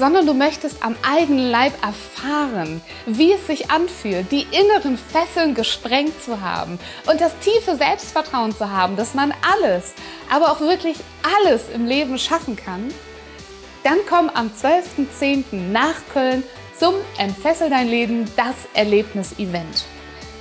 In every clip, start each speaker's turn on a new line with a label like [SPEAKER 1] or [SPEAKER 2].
[SPEAKER 1] sondern du möchtest am eigenen Leib erfahren, wie es sich anfühlt, die inneren Fesseln gesprengt zu haben und das tiefe Selbstvertrauen zu haben, dass man alles, aber auch wirklich alles im Leben schaffen kann, dann komm am 12.10. nach Köln zum Entfessel dein Leben, das Erlebnis-Event.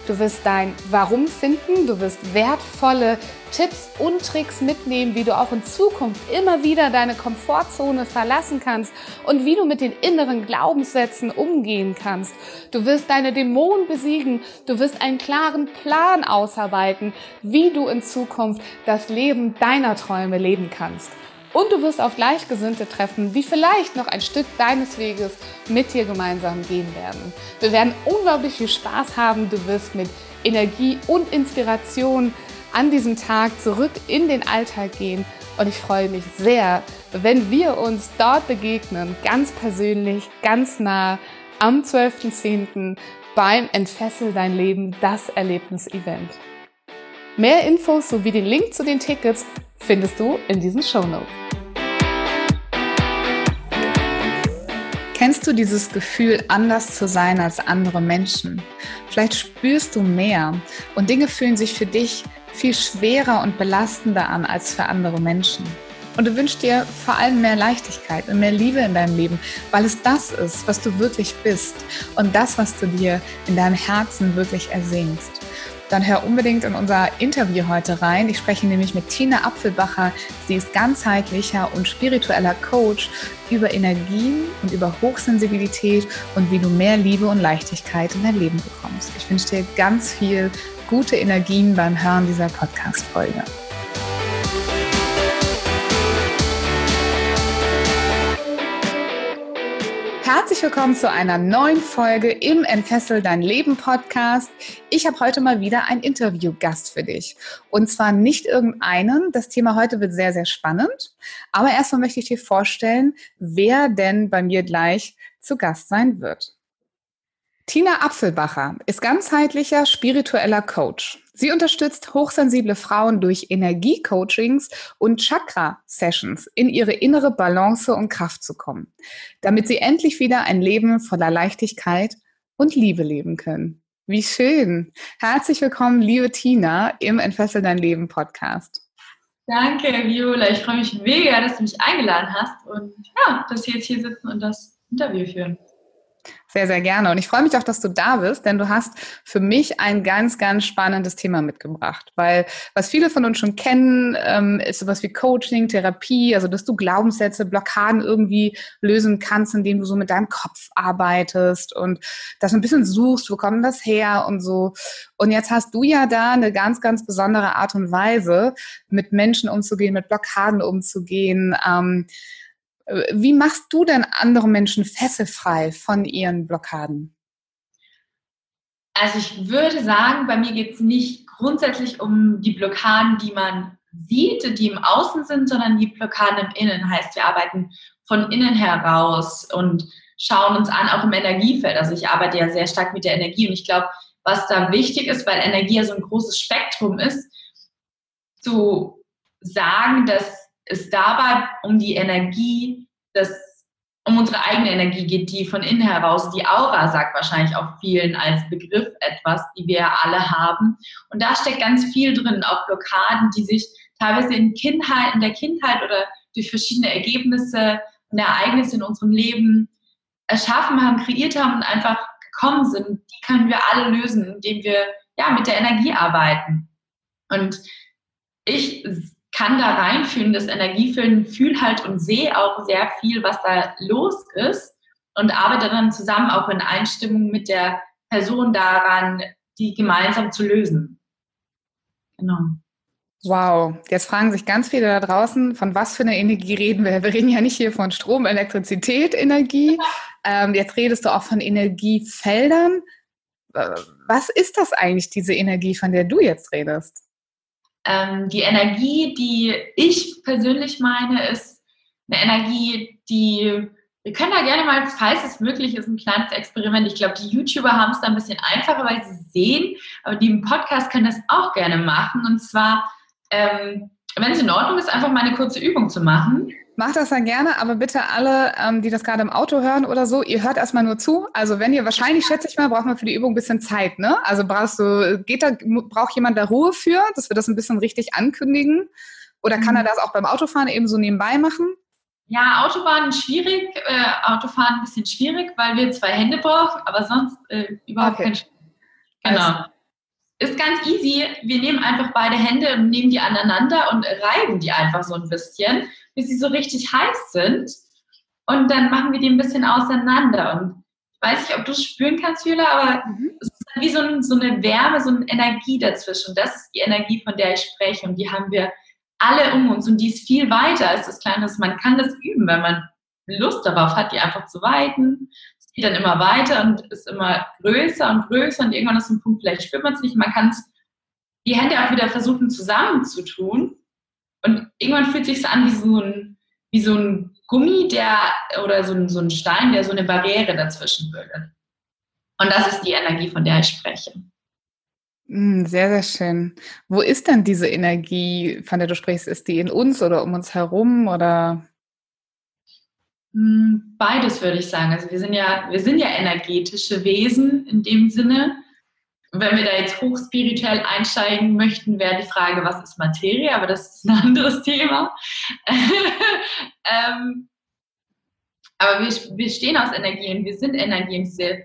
[SPEAKER 1] Du wirst dein Warum finden, du wirst wertvolle Tipps und Tricks mitnehmen, wie du auch in Zukunft immer wieder deine Komfortzone verlassen kannst und wie du mit den inneren Glaubenssätzen umgehen kannst. Du wirst deine Dämonen besiegen, du wirst einen klaren Plan ausarbeiten, wie du in Zukunft das Leben deiner Träume leben kannst. Und du wirst auf Gleichgesinnte treffen, die vielleicht noch ein Stück deines Weges mit dir gemeinsam gehen werden. Wir werden unglaublich viel Spaß haben. Du wirst mit Energie und Inspiration an diesem Tag zurück in den Alltag gehen. Und ich freue mich sehr, wenn wir uns dort begegnen, ganz persönlich, ganz nah am 12.10. beim Entfessel dein Leben, das Erlebnis-Event. Mehr Infos sowie den Link zu den Tickets findest du in diesen Show Notes. Kennst du dieses Gefühl, anders zu sein als andere Menschen? Vielleicht spürst du mehr und Dinge fühlen sich für dich viel schwerer und belastender an als für andere Menschen. Und du wünschst dir vor allem mehr Leichtigkeit und mehr Liebe in deinem Leben, weil es das ist, was du wirklich bist und das, was du dir in deinem Herzen wirklich ersehnst dann hör unbedingt in unser Interview heute rein. Ich spreche nämlich mit Tina Apfelbacher. Sie ist ganzheitlicher und spiritueller Coach über Energien und über Hochsensibilität und wie du mehr Liebe und Leichtigkeit in dein Leben bekommst. Ich wünsche dir ganz viel gute Energien beim Hören dieser Podcast-Folge. Herzlich willkommen zu einer neuen Folge im Entfessel dein Leben Podcast. Ich habe heute mal wieder einen Interviewgast für dich. Und zwar nicht irgendeinen. Das Thema heute wird sehr, sehr spannend. Aber erstmal möchte ich dir vorstellen, wer denn bei mir gleich zu Gast sein wird. Tina Apfelbacher ist ganzheitlicher spiritueller Coach. Sie unterstützt hochsensible Frauen durch Energiecoachings und Chakra-Sessions in ihre innere Balance und Kraft zu kommen, damit sie endlich wieder ein Leben voller Leichtigkeit und Liebe leben können. Wie schön. Herzlich willkommen, liebe Tina, im Entfessel dein Leben Podcast.
[SPEAKER 2] Danke, Viola. Ich freue mich mega, dass du mich eingeladen hast und ja, dass wir jetzt hier sitzen und das Interview führen.
[SPEAKER 1] Sehr, sehr gerne. Und ich freue mich auch, dass du da bist, denn du hast für mich ein ganz, ganz spannendes Thema mitgebracht. Weil was viele von uns schon kennen, ähm, ist sowas wie Coaching, Therapie, also dass du Glaubenssätze, Blockaden irgendwie lösen kannst, indem du so mit deinem Kopf arbeitest und das ein bisschen suchst, wo kommt das her und so. Und jetzt hast du ja da eine ganz, ganz besondere Art und Weise, mit Menschen umzugehen, mit Blockaden umzugehen. Ähm, wie machst du denn andere Menschen fesselfrei von ihren Blockaden?
[SPEAKER 2] Also ich würde sagen, bei mir geht es nicht grundsätzlich um die Blockaden, die man sieht, die im Außen sind, sondern die Blockaden im Innen. Heißt, wir arbeiten von innen heraus und schauen uns an, auch im Energiefeld. Also ich arbeite ja sehr stark mit der Energie und ich glaube, was da wichtig ist, weil Energie ja so ein großes Spektrum ist, zu sagen, dass es dabei um die Energie, des, um unsere eigene Energie geht, die von innen heraus, die Aura sagt wahrscheinlich auch vielen als Begriff etwas, die wir alle haben. Und da steckt ganz viel drin, auch Blockaden, die sich teilweise in, Kindheit, in der Kindheit oder durch verschiedene Ergebnisse und Ereignisse in unserem Leben erschaffen haben, kreiert haben und einfach gekommen sind. Die können wir alle lösen, indem wir ja mit der Energie arbeiten. Und ich kann da reinfühlen, das Energiefüllen, fühle halt und sehe auch sehr viel, was da los ist und arbeite dann zusammen auch in Einstimmung mit der Person daran, die gemeinsam zu lösen.
[SPEAKER 1] Genau. Wow, jetzt fragen sich ganz viele da draußen, von was für einer Energie reden wir? Wir reden ja nicht hier von Strom, Elektrizität, Energie, Ähm, jetzt redest du auch von Energiefeldern. Was ist das eigentlich, diese Energie, von der du jetzt redest?
[SPEAKER 2] Ähm, die Energie, die ich persönlich meine, ist eine Energie, die wir können da gerne mal, falls es möglich ist, ein kleines Experiment. Ich glaube, die YouTuber haben es da ein bisschen einfacher, weil sie sehen, aber die im Podcast können das auch gerne machen. Und zwar, ähm, wenn es in Ordnung ist, einfach mal eine kurze Übung zu machen.
[SPEAKER 1] Macht das dann gerne, aber bitte alle, ähm, die das gerade im Auto hören oder so, ihr hört erstmal nur zu. Also wenn ihr wahrscheinlich, schätze ich mal, braucht man für die Übung ein bisschen Zeit, ne? Also brauchst du, geht da, braucht jemand da Ruhe für, dass wir das ein bisschen richtig ankündigen? Oder kann er mhm. das auch beim Autofahren eben so nebenbei machen?
[SPEAKER 2] Ja, Autobahn schwierig, äh, Autofahren ein bisschen schwierig, weil wir zwei Hände brauchen, aber sonst äh, überhaupt okay. kein Genau. Also. Ganz easy. Wir nehmen einfach beide Hände und nehmen die aneinander und reiben die einfach so ein bisschen, bis sie so richtig heiß sind. Und dann machen wir die ein bisschen auseinander. Und ich weiß nicht, ob du es spüren kannst, Jüla, aber mhm. es ist wie so, ein, so eine Wärme, so eine Energie dazwischen. Das ist die Energie, von der ich spreche. Und die haben wir alle um uns und die ist viel weiter als das Kleine. Man kann das üben, wenn man Lust darauf hat, die einfach zu weiten. Es geht dann immer weiter und ist immer größer und größer und irgendwann ist ein Punkt, vielleicht spürt man es nicht. Man kann die Hände auch wieder versuchen zusammenzutun und irgendwann fühlt es sich an wie so ein, wie so ein Gummi, der oder so ein, so ein Stein, der so eine Barriere dazwischen bildet. Und das ist die Energie, von der ich spreche.
[SPEAKER 1] Hm, sehr, sehr schön. Wo ist denn diese Energie, von der du sprichst? Ist die in uns oder um uns herum oder?
[SPEAKER 2] Hm, beides würde ich sagen. Also wir sind ja, wir sind ja energetische Wesen in dem Sinne. Wenn wir da jetzt hochspirituell einsteigen möchten, wäre die Frage, was ist Materie? Aber das ist ein anderes Thema. ähm, aber wir, wir stehen aus Energie und wir sind Energie. Und diese,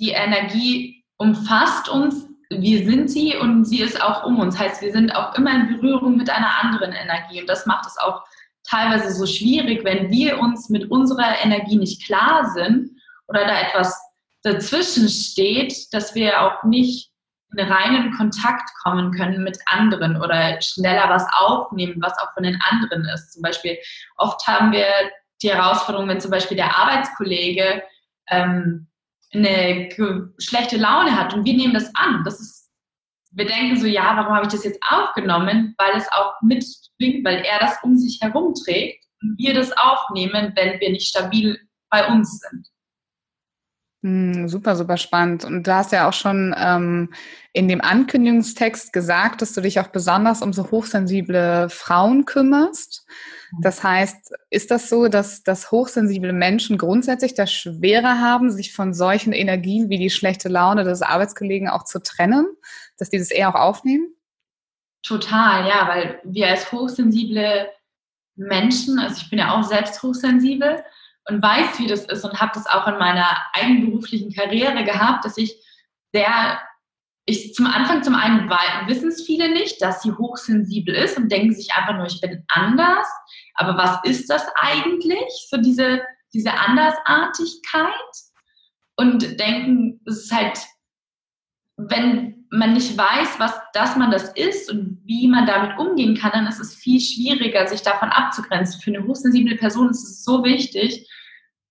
[SPEAKER 2] die Energie umfasst uns wir sind sie und sie ist auch um uns. Heißt, wir sind auch immer in Berührung mit einer anderen Energie. Und das macht es auch teilweise so schwierig, wenn wir uns mit unserer Energie nicht klar sind oder da etwas dazwischen steht, dass wir auch nicht in reinen Kontakt kommen können mit anderen oder schneller was aufnehmen, was auch von den anderen ist. Zum Beispiel, oft haben wir die Herausforderung, wenn zum Beispiel der Arbeitskollege ähm, eine schlechte Laune hat und wir nehmen das an. Das ist, wir denken so, ja, warum habe ich das jetzt aufgenommen? Weil es auch mitschwingt, weil er das um sich herum trägt und wir das aufnehmen, wenn wir nicht stabil bei uns sind.
[SPEAKER 1] Hm, super, super spannend. Und du hast ja auch schon ähm, in dem Ankündigungstext gesagt, dass du dich auch besonders um so hochsensible Frauen kümmerst. Das heißt, ist das so, dass, dass hochsensible Menschen grundsätzlich das schwerer haben, sich von solchen Energien wie die schlechte Laune des Arbeitskollegen auch zu trennen, dass die das eher auch aufnehmen?
[SPEAKER 2] Total, ja, weil wir als hochsensible Menschen, also ich bin ja auch selbst hochsensibel und weiß, wie das ist und habe das auch in meiner eigenberuflichen Karriere gehabt, dass ich sehr ich zum Anfang zum einen wissen es viele nicht, dass sie hochsensibel ist und denken sich einfach nur, ich bin anders. Aber was ist das eigentlich? So diese, diese Andersartigkeit und denken, es ist halt, wenn man nicht weiß, was, dass man das ist und wie man damit umgehen kann, dann ist es viel schwieriger, sich davon abzugrenzen. Für eine hochsensible Person ist es so wichtig,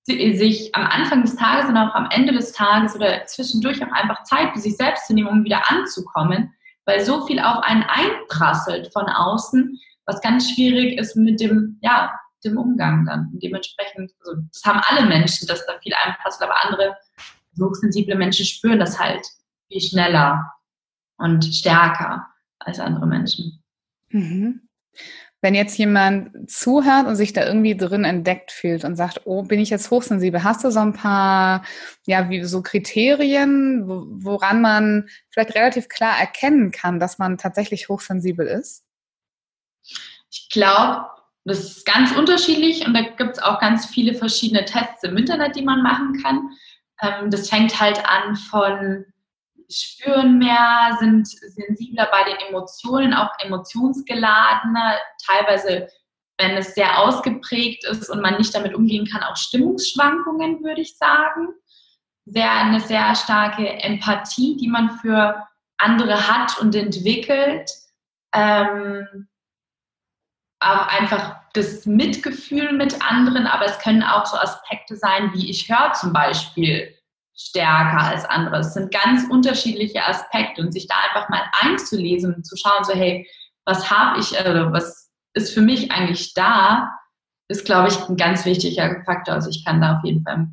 [SPEAKER 2] sich am Anfang des Tages und auch am Ende des Tages oder zwischendurch auch einfach Zeit für sich selbst zu nehmen, um wieder anzukommen, weil so viel auf einen einprasselt von außen, was ganz schwierig ist mit dem, ja, dem Umgang dann. Und dementsprechend, also das haben alle Menschen, dass da viel einprasselt, aber andere hochsensible Menschen spüren das halt viel schneller und stärker als andere Menschen.
[SPEAKER 1] Mhm. Wenn jetzt jemand zuhört und sich da irgendwie drin entdeckt fühlt und sagt, oh, bin ich jetzt hochsensibel, hast du so ein paar, ja, wie so Kriterien, woran man vielleicht relativ klar erkennen kann, dass man tatsächlich hochsensibel ist?
[SPEAKER 2] Ich glaube, das ist ganz unterschiedlich und da gibt es auch ganz viele verschiedene Tests im Internet, die man machen kann. Ähm, das fängt halt an von spüren mehr, sind sensibler bei den Emotionen, auch emotionsgeladener, teilweise, wenn es sehr ausgeprägt ist und man nicht damit umgehen kann, auch Stimmungsschwankungen, würde ich sagen. Sehr, eine sehr starke Empathie, die man für andere hat und entwickelt. Ähm, auch einfach das Mitgefühl mit anderen, aber es können auch so Aspekte sein, wie ich höre zum Beispiel stärker als andere. Es sind ganz unterschiedliche Aspekte und sich da einfach mal einzulesen und zu schauen, so hey, was habe ich, also was ist für mich eigentlich da, ist, glaube ich, ein ganz wichtiger Faktor. Also ich kann da auf jeden Fall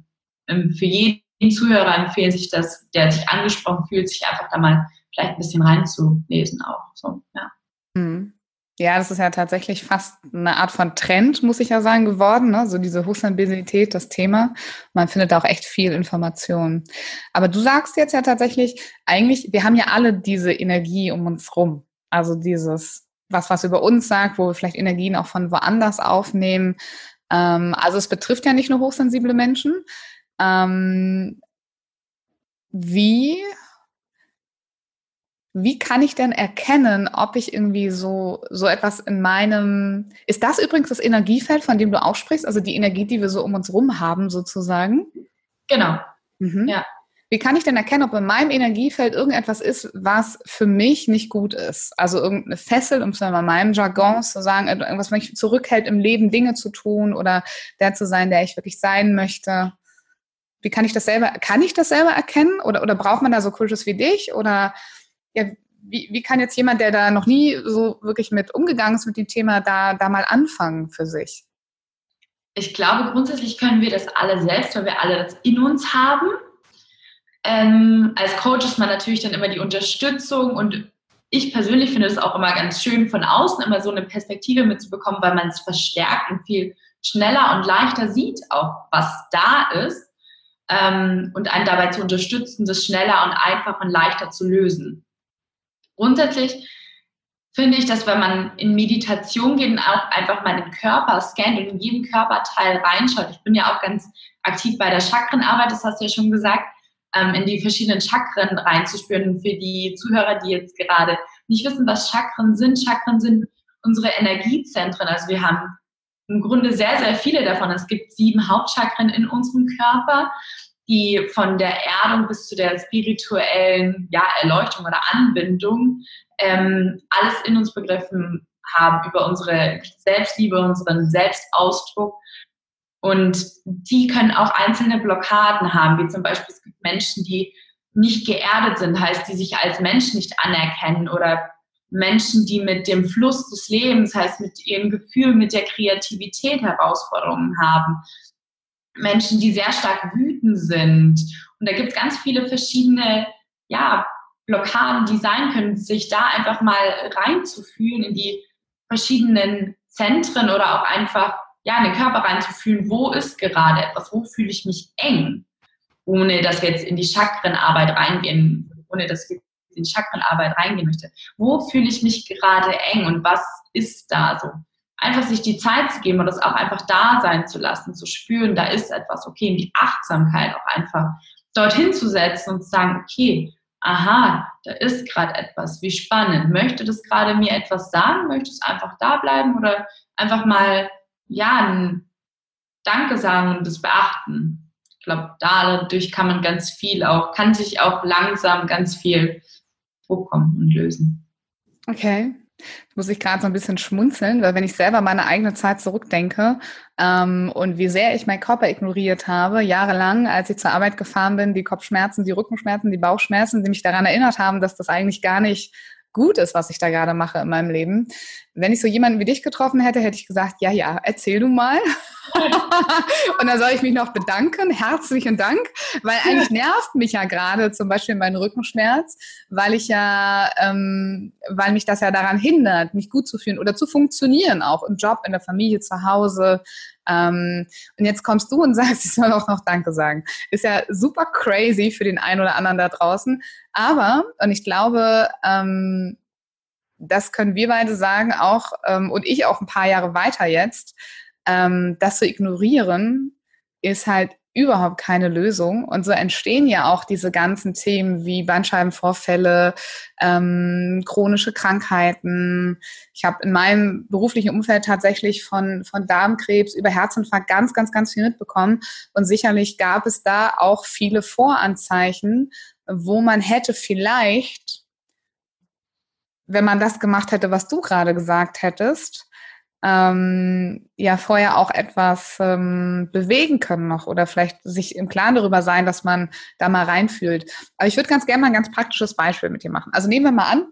[SPEAKER 2] für jeden Zuhörer empfehlen, sich das, der sich angesprochen fühlt, sich einfach da mal vielleicht ein bisschen reinzulesen auch. So, ja.
[SPEAKER 1] Mhm. Ja, das ist ja tatsächlich fast eine Art von Trend, muss ich ja sagen, geworden. Ne? So diese Hochsensibilität, das Thema. Man findet da auch echt viel Information. Aber du sagst jetzt ja tatsächlich, eigentlich, wir haben ja alle diese Energie um uns rum. Also dieses, was, was über uns sagt, wo wir vielleicht Energien auch von woanders aufnehmen. Ähm, also es betrifft ja nicht nur hochsensible Menschen. Ähm, wie wie kann ich denn erkennen, ob ich irgendwie so, so etwas in meinem, ist das übrigens das Energiefeld, von dem du auch sprichst, also die Energie, die wir so um uns rum haben, sozusagen?
[SPEAKER 2] Genau.
[SPEAKER 1] Mhm. Ja. Wie kann ich denn erkennen, ob in meinem Energiefeld irgendetwas ist, was für mich nicht gut ist? Also irgendeine Fessel, um es mal in meinem Jargon zu sagen, irgendwas, was mich zurückhält im Leben, Dinge zu tun oder der zu sein, der ich wirklich sein möchte. Wie kann ich das selber, kann ich das selber erkennen? Oder, oder braucht man da so Coaches wie dich? Oder ja, wie, wie kann jetzt jemand, der da noch nie so wirklich mit umgegangen ist mit dem Thema, da, da mal anfangen für sich?
[SPEAKER 2] Ich glaube, grundsätzlich können wir das alle selbst, weil wir alle das in uns haben. Ähm, als Coach ist man natürlich dann immer die Unterstützung und ich persönlich finde es auch immer ganz schön, von außen immer so eine Perspektive mitzubekommen, weil man es verstärkt und viel schneller und leichter sieht, auch was da ist ähm, und einen dabei zu unterstützen, das schneller und einfacher und leichter zu lösen. Grundsätzlich finde ich, dass wenn man in Meditation geht und auch einfach mal den Körper scannt und in jeden Körperteil reinschaut, ich bin ja auch ganz aktiv bei der Chakrenarbeit, das hast du ja schon gesagt, ähm, in die verschiedenen Chakren reinzuspüren. Für die Zuhörer, die jetzt gerade nicht wissen, was Chakren sind, Chakren sind unsere Energiezentren. Also wir haben im Grunde sehr, sehr viele davon. Es gibt sieben Hauptchakren in unserem Körper die von der Erdung bis zu der spirituellen ja, Erleuchtung oder Anbindung ähm, alles in uns begriffen haben über unsere Selbstliebe, unseren Selbstausdruck. Und die können auch einzelne Blockaden haben, wie zum Beispiel es gibt Menschen, die nicht geerdet sind, heißt, die sich als Mensch nicht anerkennen oder Menschen, die mit dem Fluss des Lebens, heißt mit ihrem Gefühl, mit der Kreativität Herausforderungen haben. Menschen, die sehr stark wütend sind. Und da gibt es ganz viele verschiedene ja, Blockaden, die sein können, sich da einfach mal reinzufühlen in die verschiedenen Zentren oder auch einfach ja, in den Körper reinzufühlen, wo ist gerade etwas, wo fühle ich mich eng, ohne dass wir jetzt in die Chakrenarbeit reingehen, ohne dass wir in die Chakrenarbeit reingehen möchte. Wo fühle ich mich gerade eng und was ist da so? Einfach sich die Zeit zu geben und das auch einfach da sein zu lassen, zu spüren, da ist etwas, okay, in die Achtsamkeit auch einfach dorthin zu setzen und zu sagen, okay, aha, da ist gerade etwas, wie spannend. Möchte das gerade mir etwas sagen? Möchte es einfach da bleiben oder einfach mal, ja, ein Danke sagen und das beachten? Ich glaube, dadurch kann man ganz viel auch, kann sich auch langsam ganz viel vorkommen und lösen.
[SPEAKER 1] Okay muss ich gerade so ein bisschen schmunzeln, weil wenn ich selber meine eigene Zeit zurückdenke ähm, und wie sehr ich meinen Körper ignoriert habe, jahrelang, als ich zur Arbeit gefahren bin, die Kopfschmerzen, die Rückenschmerzen, die Bauchschmerzen, die mich daran erinnert haben, dass das eigentlich gar nicht gut ist, was ich da gerade mache in meinem Leben. Wenn ich so jemanden wie dich getroffen hätte, hätte ich gesagt, ja, ja, erzähl du mal. und dann soll ich mich noch bedanken, herzlichen Dank, weil eigentlich nervt mich ja gerade zum Beispiel mein Rückenschmerz, weil ich ja, ähm, weil mich das ja daran hindert, mich gut zu fühlen oder zu funktionieren, auch im Job, in der Familie, zu Hause. Ähm, und jetzt kommst du und sagst, ich soll auch noch Danke sagen. Ist ja super crazy für den einen oder anderen da draußen. Aber, und ich glaube, ähm, das können wir beide sagen, auch ähm, und ich auch ein paar Jahre weiter jetzt, ähm, das zu ignorieren, ist halt überhaupt keine Lösung. Und so entstehen ja auch diese ganzen Themen wie Bandscheibenvorfälle, ähm, chronische Krankheiten. Ich habe in meinem beruflichen Umfeld tatsächlich von, von Darmkrebs über Herzinfarkt ganz, ganz, ganz viel mitbekommen. Und sicherlich gab es da auch viele Voranzeichen, wo man hätte vielleicht, wenn man das gemacht hätte, was du gerade gesagt hättest, ähm, ja vorher auch etwas ähm, bewegen können noch oder vielleicht sich im Klaren darüber sein, dass man da mal reinfühlt. Aber ich würde ganz gerne mal ein ganz praktisches Beispiel mit dir machen. Also nehmen wir mal an,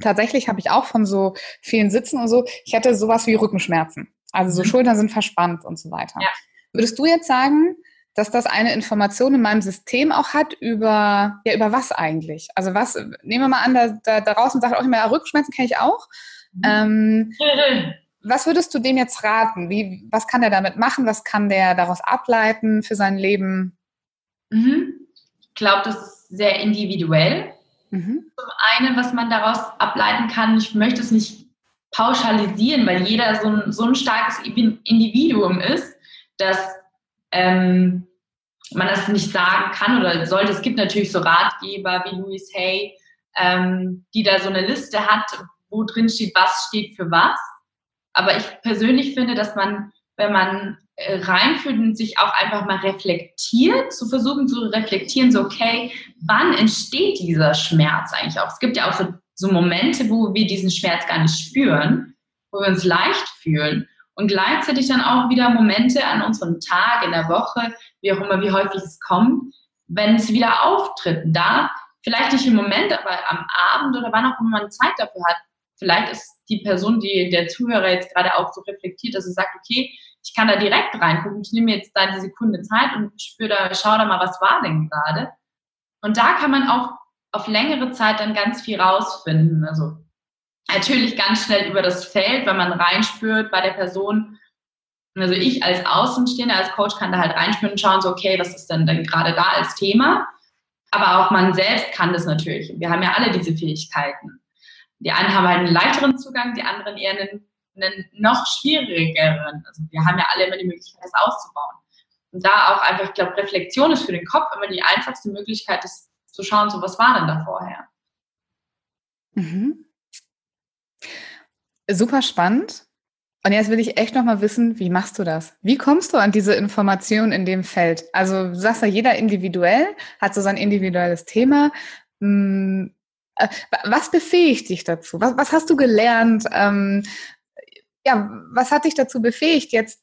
[SPEAKER 1] tatsächlich habe ich auch von so vielen Sitzen und so, ich hatte sowas wie Rückenschmerzen. Also so mhm. Schultern sind verspannt und so weiter. Ja. Würdest du jetzt sagen, dass das eine Information in meinem System auch hat über, ja, über was eigentlich? Also was, nehmen wir mal an, da, da, da draußen sagt auch immer, ja, Rückenschmerzen kenne ich auch. Mhm. Ähm, was würdest du dem jetzt raten? Wie, was kann der damit machen? Was kann der daraus ableiten für sein Leben?
[SPEAKER 2] Mhm. Ich glaube, das ist sehr individuell. Mhm. Zum einen, was man daraus ableiten kann, ich möchte es nicht pauschalisieren, weil jeder so ein, so ein starkes Individuum ist, dass ähm, man das nicht sagen kann oder sollte. Es gibt natürlich so Ratgeber wie Louis Hay, ähm, die da so eine Liste hat, wo drin steht, was steht für was. Aber ich persönlich finde, dass man, wenn man äh, reinfühlt und sich auch einfach mal reflektiert, zu versuchen zu reflektieren, so, okay, wann entsteht dieser Schmerz eigentlich auch? Es gibt ja auch so, so Momente, wo wir diesen Schmerz gar nicht spüren, wo wir uns leicht fühlen. Und gleichzeitig dann auch wieder Momente an unserem Tag, in der Woche, wie auch immer, wie häufig es kommt, wenn es wieder auftritt. Da vielleicht nicht im Moment, aber am Abend oder wann auch immer man Zeit dafür hat. Vielleicht ist die Person, die der Zuhörer jetzt gerade auch so reflektiert, dass er sagt, okay, ich kann da direkt reingucken. Ich nehme jetzt da die Sekunde Zeit und spüre da, schau da mal, was war denn gerade. Und da kann man auch auf längere Zeit dann ganz viel rausfinden. Also natürlich ganz schnell über das Feld, wenn man reinspürt bei der Person. Also ich als Außenstehender, als Coach kann da halt reinspüren und schauen, so, okay, was ist denn denn gerade da als Thema? Aber auch man selbst kann das natürlich. Wir haben ja alle diese Fähigkeiten. Die einen haben halt einen leichteren Zugang, die anderen eher einen einen noch schwierigeren. Also wir haben ja alle immer die Möglichkeit, das auszubauen. Und da auch einfach, ich glaube, Reflexion ist für den Kopf immer die einfachste Möglichkeit, das zu schauen, so was war denn da vorher.
[SPEAKER 1] Mhm. Super spannend. Und jetzt will ich echt noch mal wissen, wie machst du das? Wie kommst du an diese Informationen in dem Feld? Also du sagst ja, jeder individuell hat so sein individuelles Thema. Hm, äh, was befähigt dich dazu? Was, was hast du gelernt? Ähm, ja, was hat dich dazu befähigt, jetzt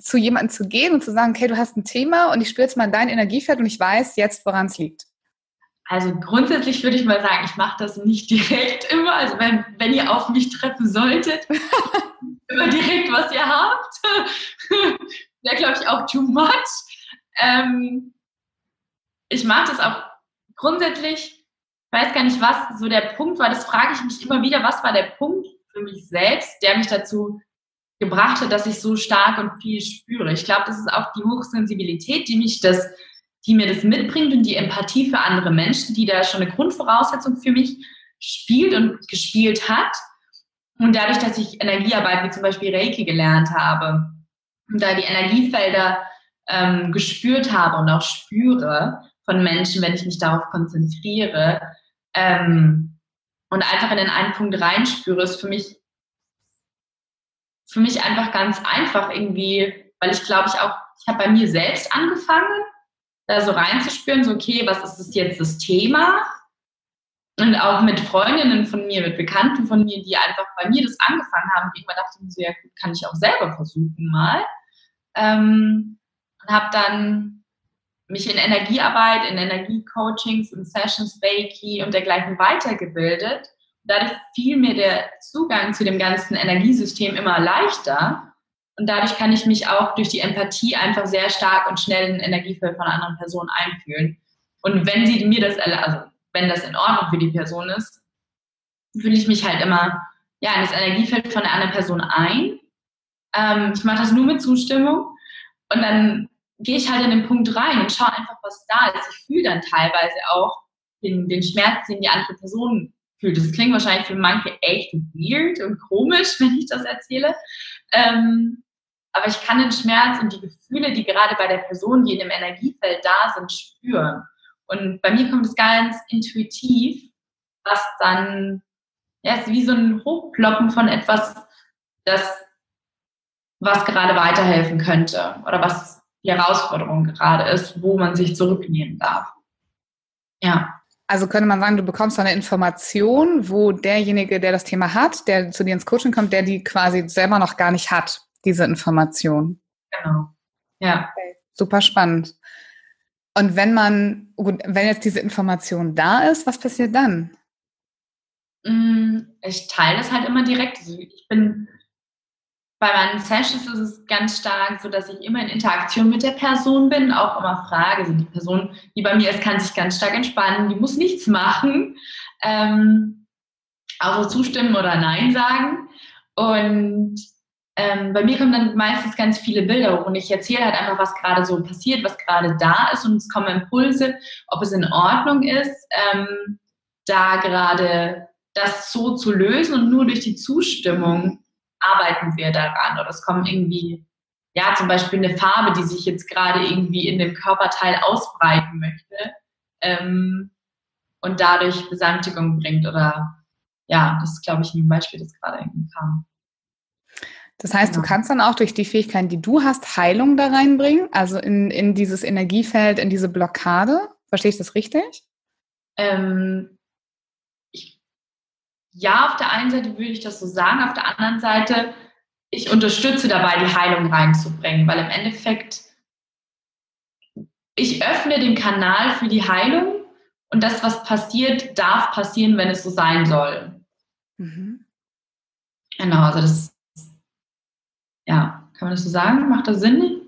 [SPEAKER 1] zu jemandem zu gehen und zu sagen, okay, du hast ein Thema und ich spüre jetzt mal dein Energiefeld und ich weiß jetzt, woran es liegt?
[SPEAKER 2] Also grundsätzlich würde ich mal sagen, ich mache das nicht direkt immer. Also wenn, wenn ihr auf mich treffen solltet, immer direkt, was ihr habt. Wäre, glaube ich, auch too much. Ähm, ich mache das auch grundsätzlich, ich weiß gar nicht, was so der Punkt war, das frage ich mich immer wieder, was war der Punkt, für mich selbst, der mich dazu gebracht hat, dass ich so stark und viel spüre. Ich glaube, das ist auch die Hochsensibilität, die mich das, die mir das mitbringt und die Empathie für andere Menschen, die da schon eine Grundvoraussetzung für mich spielt und gespielt hat. Und dadurch, dass ich Energiearbeit wie zum Beispiel Reiki gelernt habe und da die Energiefelder ähm, gespürt habe und auch spüre von Menschen, wenn ich mich darauf konzentriere, ähm, und einfach in den einen Punkt reinspüre, ist für mich, für mich einfach ganz einfach irgendwie, weil ich glaube, ich auch, ich habe bei mir selbst angefangen, da so reinzuspüren, so okay, was ist das jetzt das Thema? Und auch mit Freundinnen von mir, mit Bekannten von mir, die einfach bei mir das angefangen haben. Und irgendwann dachte ich mir so, ja, kann ich auch selber versuchen mal. Ähm, und habe dann mich in Energiearbeit, in Energiecoachings, in Sessions, Reiki und dergleichen weitergebildet. Dadurch fiel mir der Zugang zu dem ganzen Energiesystem immer leichter. Und dadurch kann ich mich auch durch die Empathie einfach sehr stark und schnell in Energiefeld von einer anderen Person einfühlen. Und wenn sie mir das, also wenn das in Ordnung für die Person ist, fühle ich mich halt immer ja, in das Energiefeld von der anderen Person ein. Ähm, ich mache das nur mit Zustimmung. Und dann gehe ich halt in den Punkt rein und schaue einfach, was da ist. Ich fühle dann teilweise auch den, den Schmerz, den die andere Person fühlt. Das klingt wahrscheinlich für manche echt weird und komisch, wenn ich das erzähle. Ähm, aber ich kann den Schmerz und die Gefühle, die gerade bei der Person, die in dem Energiefeld da sind, spüren. Und bei mir kommt es ganz intuitiv, was dann, ja, ist wie so ein Hochploppen von etwas, das, was gerade weiterhelfen könnte oder was die Herausforderung gerade ist, wo man sich zurücknehmen darf. Ja.
[SPEAKER 1] Also könnte man sagen, du bekommst eine Information, wo derjenige, der das Thema hat, der zu dir ins Coaching kommt, der die quasi selber noch gar nicht hat, diese Information.
[SPEAKER 2] Genau. Ja.
[SPEAKER 1] Okay. Super spannend. Und wenn man, wenn jetzt diese Information da ist, was passiert dann?
[SPEAKER 2] Mm, ich teile das halt immer direkt. Also ich bin bei meinen Sessions ist es ganz stark so, dass ich immer in Interaktion mit der Person bin, auch immer frage. Also die Person, die bei mir ist, kann sich ganz stark entspannen, die muss nichts machen, ähm, außer zustimmen oder Nein sagen. Und ähm, bei mir kommen dann meistens ganz viele Bilder hoch und ich erzähle halt einfach, was gerade so passiert, was gerade da ist und es kommen Impulse, ob es in Ordnung ist, ähm, da gerade das so zu lösen und nur durch die Zustimmung arbeiten wir daran oder es kommen irgendwie, ja, zum Beispiel eine Farbe, die sich jetzt gerade irgendwie in dem Körperteil ausbreiten möchte ähm, und dadurch Besandigung bringt oder ja, das ist, glaube ich, ein Beispiel, das gerade irgendwie kam.
[SPEAKER 1] Das heißt, genau. du kannst dann auch durch die Fähigkeiten, die du hast, Heilung da reinbringen, also in, in dieses Energiefeld, in diese Blockade. Verstehe ich das richtig?
[SPEAKER 2] Ähm, ja, auf der einen Seite würde ich das so sagen, auf der anderen Seite, ich unterstütze dabei, die Heilung reinzubringen, weil im Endeffekt, ich öffne den Kanal für die Heilung und das, was passiert, darf passieren, wenn es so sein soll. Mhm. Genau, also das, ja, kann man das so sagen? Macht das Sinn?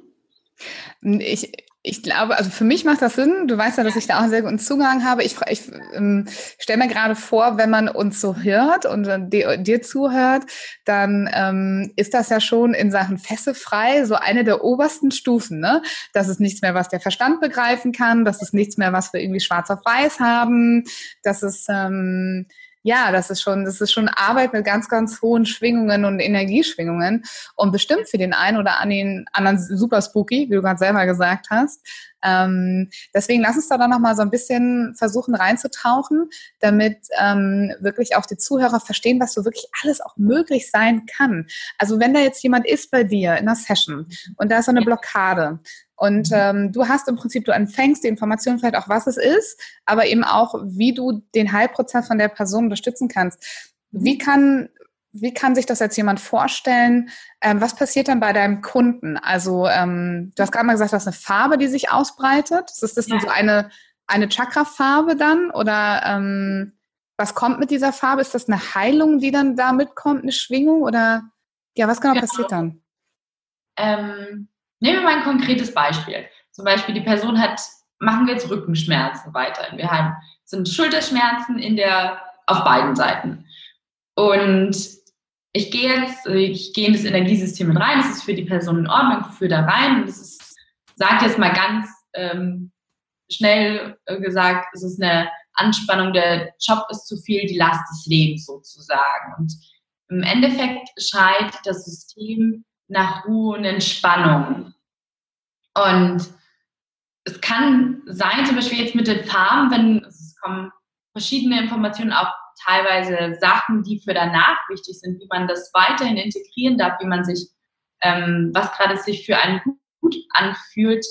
[SPEAKER 1] Ich, ich glaube, also für mich macht das Sinn. Du weißt ja, dass ich da auch einen sehr guten Zugang habe. Ich, ich ähm, stelle mir gerade vor, wenn man uns so hört und dir, dir zuhört, dann ähm, ist das ja schon in Sachen Fessefrei so eine der obersten Stufen. Ne? Das ist nichts mehr, was der Verstand begreifen kann. Das ist nichts mehr, was wir irgendwie schwarz auf weiß haben. Das ist ähm, ja, das ist schon, das ist schon Arbeit mit ganz, ganz hohen Schwingungen und Energieschwingungen und bestimmt für den einen oder anderen super spooky, wie du gerade selber gesagt hast. Ähm, deswegen lass uns da dann nochmal so ein bisschen versuchen reinzutauchen, damit ähm, wirklich auch die Zuhörer verstehen, was so wirklich alles auch möglich sein kann. Also wenn da jetzt jemand ist bei dir in einer Session und da ist so eine Blockade, und mhm. ähm, du hast im Prinzip, du empfängst die Information vielleicht auch, was es ist, aber eben auch, wie du den Heilprozess von der Person unterstützen kannst. Wie mhm. kann, wie kann sich das jetzt jemand vorstellen? Ähm, was passiert dann bei deinem Kunden? Also, ähm, du hast gerade mal gesagt, du hast eine Farbe, die sich ausbreitet. Ist das ja. so eine, eine Chakra-Farbe dann? Oder ähm, was kommt mit dieser Farbe? Ist das eine Heilung, die dann da mitkommt, eine Schwingung? Oder ja, was genau, genau. passiert dann?
[SPEAKER 2] Nehmen wir mal ein konkretes Beispiel. Zum Beispiel, die Person hat, machen wir jetzt Rückenschmerzen weiter. Wir haben, sind Schulterschmerzen in der, auf beiden Seiten. Und ich gehe jetzt, ich gehe in das Energiesystem mit rein, das ist für die Person in Ordnung, ich führe da rein und das ist, sage jetzt mal ganz ähm, schnell gesagt, es ist eine Anspannung, der Job ist zu viel, die Last des Lebens sozusagen. Und im Endeffekt schreit das System nach Ruhe und Entspannung. Und es kann sein, zum Beispiel jetzt mit den Farben, wenn es kommen verschiedene Informationen, auch teilweise Sachen, die für danach wichtig sind, wie man das weiterhin integrieren darf, wie man sich, ähm, was gerade sich für einen gut anfühlt.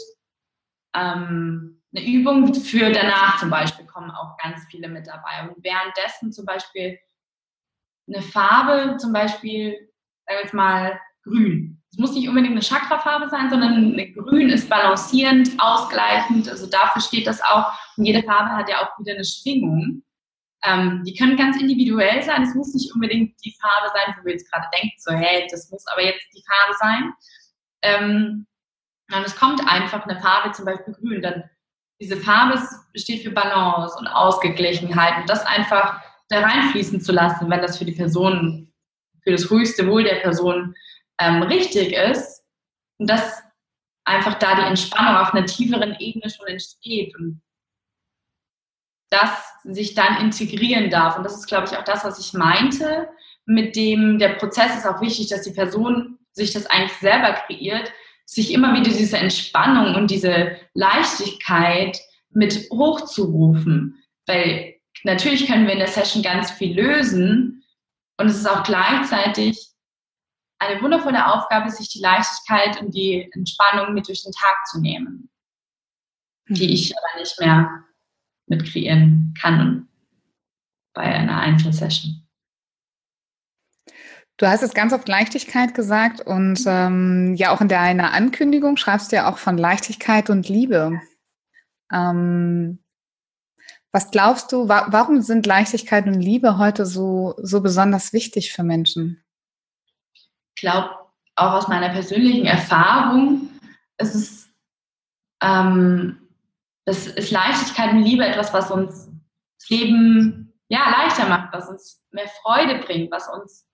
[SPEAKER 2] Ähm, eine Übung für danach zum Beispiel kommen auch ganz viele mit dabei. Und währenddessen zum Beispiel eine Farbe, zum Beispiel, sagen wir jetzt mal, grün. Es muss nicht unbedingt eine Chakrafarbe sein, sondern grün ist balancierend, ausgleichend. Also dafür steht das auch. Und jede Farbe hat ja auch wieder eine Schwingung. Ähm, die können ganz individuell sein. Es muss nicht unbedingt die Farbe sein, wo wir jetzt gerade denken, so, hey, das muss aber jetzt die Farbe sein. Ähm, und es kommt einfach eine Farbe, zum Beispiel grün. Dann diese Farbe steht für Balance und Ausgeglichenheit und das einfach da reinfließen zu lassen, wenn das für die Person, für das höchste Wohl der Person ähm, richtig ist und dass einfach da die Entspannung auf einer tieferen Ebene schon entsteht und das sich dann integrieren darf. Und das ist, glaube ich, auch das, was ich meinte, mit dem der Prozess ist auch wichtig, dass die Person sich das eigentlich selber kreiert, sich immer wieder diese Entspannung und diese Leichtigkeit mit hochzurufen. Weil natürlich können wir in der Session ganz viel lösen und es ist auch gleichzeitig eine wundervolle Aufgabe, sich die Leichtigkeit und die Entspannung mit durch den Tag zu nehmen, die mhm. ich aber nicht mehr mit kreieren kann bei einer Einzelsession.
[SPEAKER 1] Du hast es ganz oft Leichtigkeit gesagt und ähm, ja auch in deiner Ankündigung schreibst du ja auch von Leichtigkeit und Liebe. Ähm, was glaubst du, wa warum sind Leichtigkeit und Liebe heute so, so besonders wichtig für Menschen?
[SPEAKER 2] Ich glaube, auch aus meiner persönlichen Erfahrung, ist es ähm, das ist Leichtigkeit und Liebe etwas, was uns das Leben ja, leichter macht, was uns mehr Freude bringt, was uns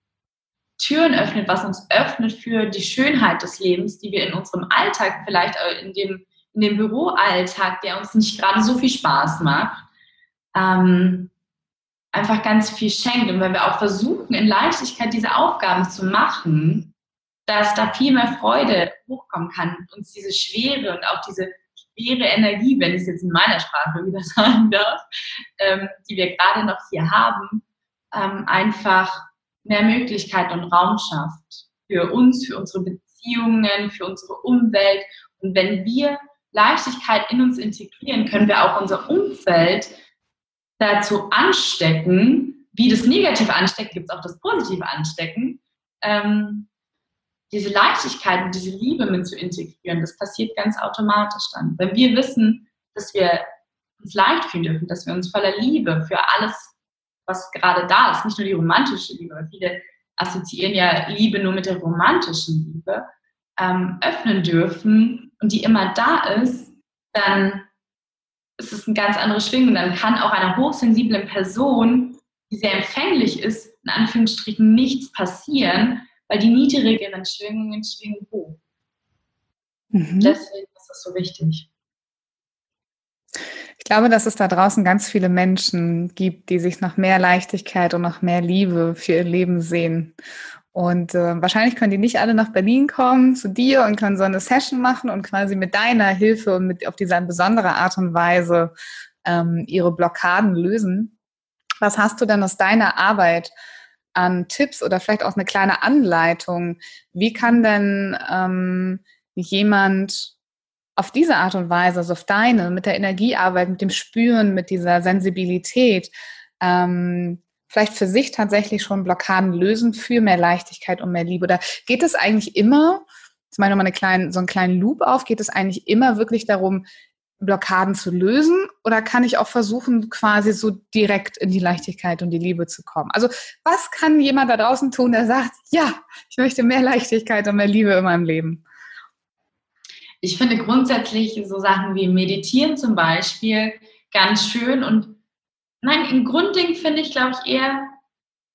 [SPEAKER 2] Türen öffnet, was uns öffnet für die Schönheit des Lebens, die wir in unserem Alltag, vielleicht in dem, in dem Büroalltag, der uns nicht gerade so viel Spaß macht, ähm, einfach ganz viel schenkt. Und wenn wir auch versuchen, in Leichtigkeit diese Aufgaben zu machen, dass da viel mehr Freude hochkommen kann, uns diese Schwere und auch diese schwere Energie, wenn ich es jetzt in meiner Sprache wieder sagen darf, ähm, die wir gerade noch hier haben, ähm, einfach mehr Möglichkeit und Raum schafft für uns, für unsere Beziehungen, für unsere Umwelt. Und wenn wir Leichtigkeit in uns integrieren, können wir auch unser Umfeld dazu anstecken, wie das Negative ansteckt, gibt es auch das Positive anstecken, ähm, diese Leichtigkeit und diese Liebe mit zu integrieren, das passiert ganz automatisch dann. Wenn wir wissen, dass wir uns leicht fühlen dürfen, dass wir uns voller Liebe für alles, was gerade da ist, nicht nur die romantische Liebe, viele assoziieren ja Liebe nur mit der romantischen Liebe, ähm, öffnen dürfen und die immer da ist, dann ist es eine ganz andere Schwingung. Dann kann auch einer hochsensiblen Person, die sehr empfänglich ist, in Anführungsstrichen nichts passieren, weil die niedrigeren Schwingungen schwingen hoch. Mhm. Deswegen ist das so wichtig.
[SPEAKER 1] Ich glaube, dass es da draußen ganz viele Menschen gibt, die sich nach mehr Leichtigkeit und nach mehr Liebe für ihr Leben sehen. Und äh, wahrscheinlich können die nicht alle nach Berlin kommen zu dir und können so eine Session machen und quasi mit deiner Hilfe und mit auf diese besondere Art und Weise ähm, ihre Blockaden lösen. Was hast du denn aus deiner Arbeit an Tipps oder vielleicht auch eine kleine Anleitung? Wie kann denn ähm, jemand auf diese Art und Weise, also auf deine, mit der Energiearbeit, mit dem Spüren, mit dieser Sensibilität, ähm, vielleicht für sich tatsächlich schon Blockaden lösen für mehr Leichtigkeit und mehr Liebe? Oder geht es eigentlich immer, jetzt meine nochmal eine kleine, so einen kleinen Loop auf, geht es eigentlich immer wirklich darum, Blockaden zu lösen oder kann ich auch versuchen, quasi so direkt in die Leichtigkeit und die Liebe zu kommen? Also was kann jemand da draußen tun, der sagt, ja, ich möchte mehr Leichtigkeit und mehr Liebe in meinem Leben?
[SPEAKER 2] Ich finde grundsätzlich so Sachen wie Meditieren zum Beispiel ganz schön und nein, im Grundding finde ich, glaube ich, eher,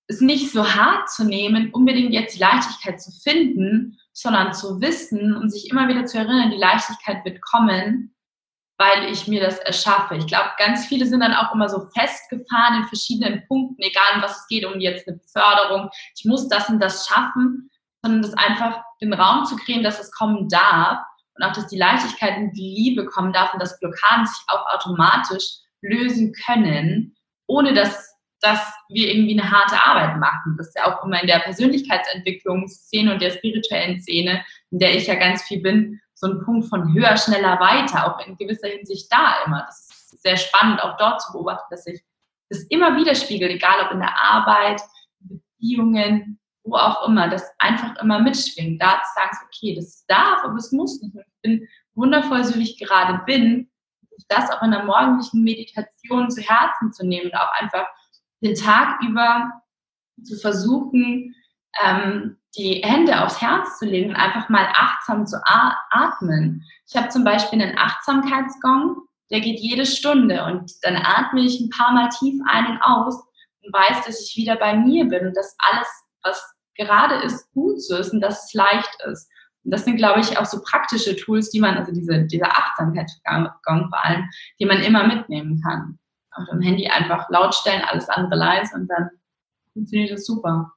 [SPEAKER 2] es nicht so hart zu nehmen, unbedingt jetzt die Leichtigkeit zu finden, sondern zu wissen und sich immer wieder zu erinnern, die Leichtigkeit wird kommen weil ich mir das erschaffe. Ich glaube, ganz viele sind dann auch immer so festgefahren in verschiedenen Punkten, egal um was es geht, um jetzt eine Förderung, ich muss das und das schaffen, sondern das einfach den Raum zu kreieren, dass es kommen darf und auch, dass die Leichtigkeit und die Liebe kommen darf und dass Blockaden sich auch automatisch lösen können, ohne dass, dass wir irgendwie eine harte Arbeit machen. Das ist ja auch immer in der Persönlichkeitsentwicklungsszene und der spirituellen Szene, in der ich ja ganz viel bin, so ein Punkt von höher, schneller, weiter, auch in gewisser Hinsicht da immer. Das ist sehr spannend, auch dort zu beobachten, dass sich das immer widerspiegelt, egal ob in der Arbeit, Beziehungen, wo auch immer, das einfach immer mitschwingt. Da zu sagen, okay, das darf, aber es muss nicht. Ich bin wundervoll, so wie ich gerade bin, das auch in der morgendlichen Meditation zu Herzen zu nehmen und auch einfach den Tag über zu versuchen, ähm, die Hände aufs Herz zu legen und einfach mal achtsam zu atmen. Ich habe zum Beispiel einen Achtsamkeitsgong, der geht jede Stunde und dann atme ich ein paar Mal tief ein und aus und weiß, dass ich wieder bei mir bin und dass alles, was gerade ist, gut so ist und dass es leicht ist. Und das sind, glaube ich, auch so praktische Tools, die man, also diese, dieser Achtsamkeitsgong vor allem, die man immer mitnehmen kann. Auf dem Handy einfach laut stellen, alles andere leise und dann funktioniert das super.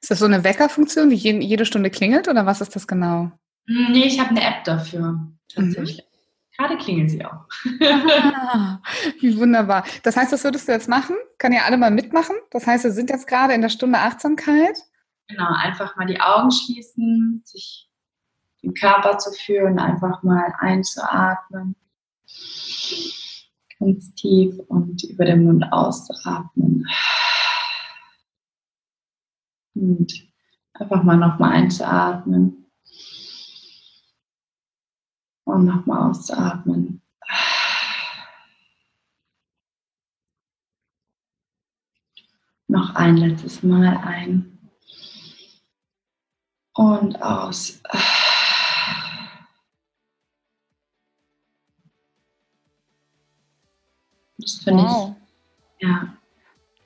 [SPEAKER 1] Ist das so eine Weckerfunktion, die jede Stunde klingelt oder was ist das genau?
[SPEAKER 2] Hm, nee, ich habe eine App dafür. Tatsächlich. Mhm. Gerade klingelt sie auch.
[SPEAKER 1] ah, wie wunderbar. Das heißt, das würdest du jetzt machen? Kann ja alle mal mitmachen? Das heißt, wir sind jetzt gerade in der Stunde Achtsamkeit?
[SPEAKER 2] Genau, einfach mal die Augen schließen, sich den Körper zu führen, einfach mal einzuatmen Ganz tief und über den Mund ausatmen. Und einfach mal nochmal einzuatmen. Und nochmal auszuatmen. Noch ein letztes Mal ein. Und aus.
[SPEAKER 1] Das finde wow. ich. Ja.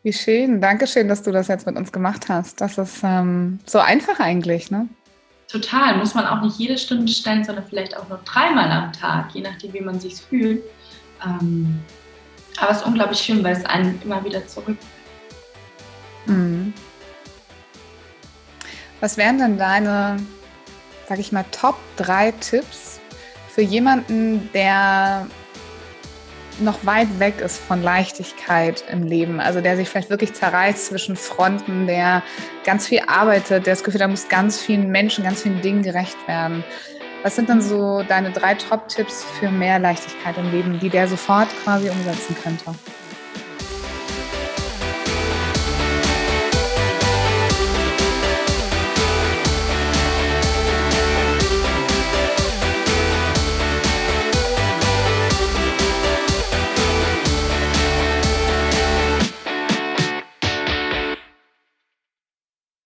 [SPEAKER 1] Wie schön. Dankeschön, dass du das jetzt mit uns gemacht hast. Das ist ähm, so einfach eigentlich, ne?
[SPEAKER 2] Total. Muss man auch nicht jede Stunde stellen, sondern vielleicht auch nur dreimal am Tag, je nachdem, wie man sich fühlt. Ähm, aber es ist unglaublich schön, weil es einen immer wieder zurück. Mhm.
[SPEAKER 1] Was wären denn deine, sag ich mal, Top 3 Tipps für jemanden, der noch weit weg ist von Leichtigkeit im Leben, also der sich vielleicht wirklich zerreißt zwischen Fronten, der ganz viel arbeitet, der das Gefühl, da muss ganz vielen Menschen, ganz vielen Dingen gerecht werden. Was sind dann so deine drei Top-Tipps für mehr Leichtigkeit im Leben, die der sofort quasi umsetzen könnte?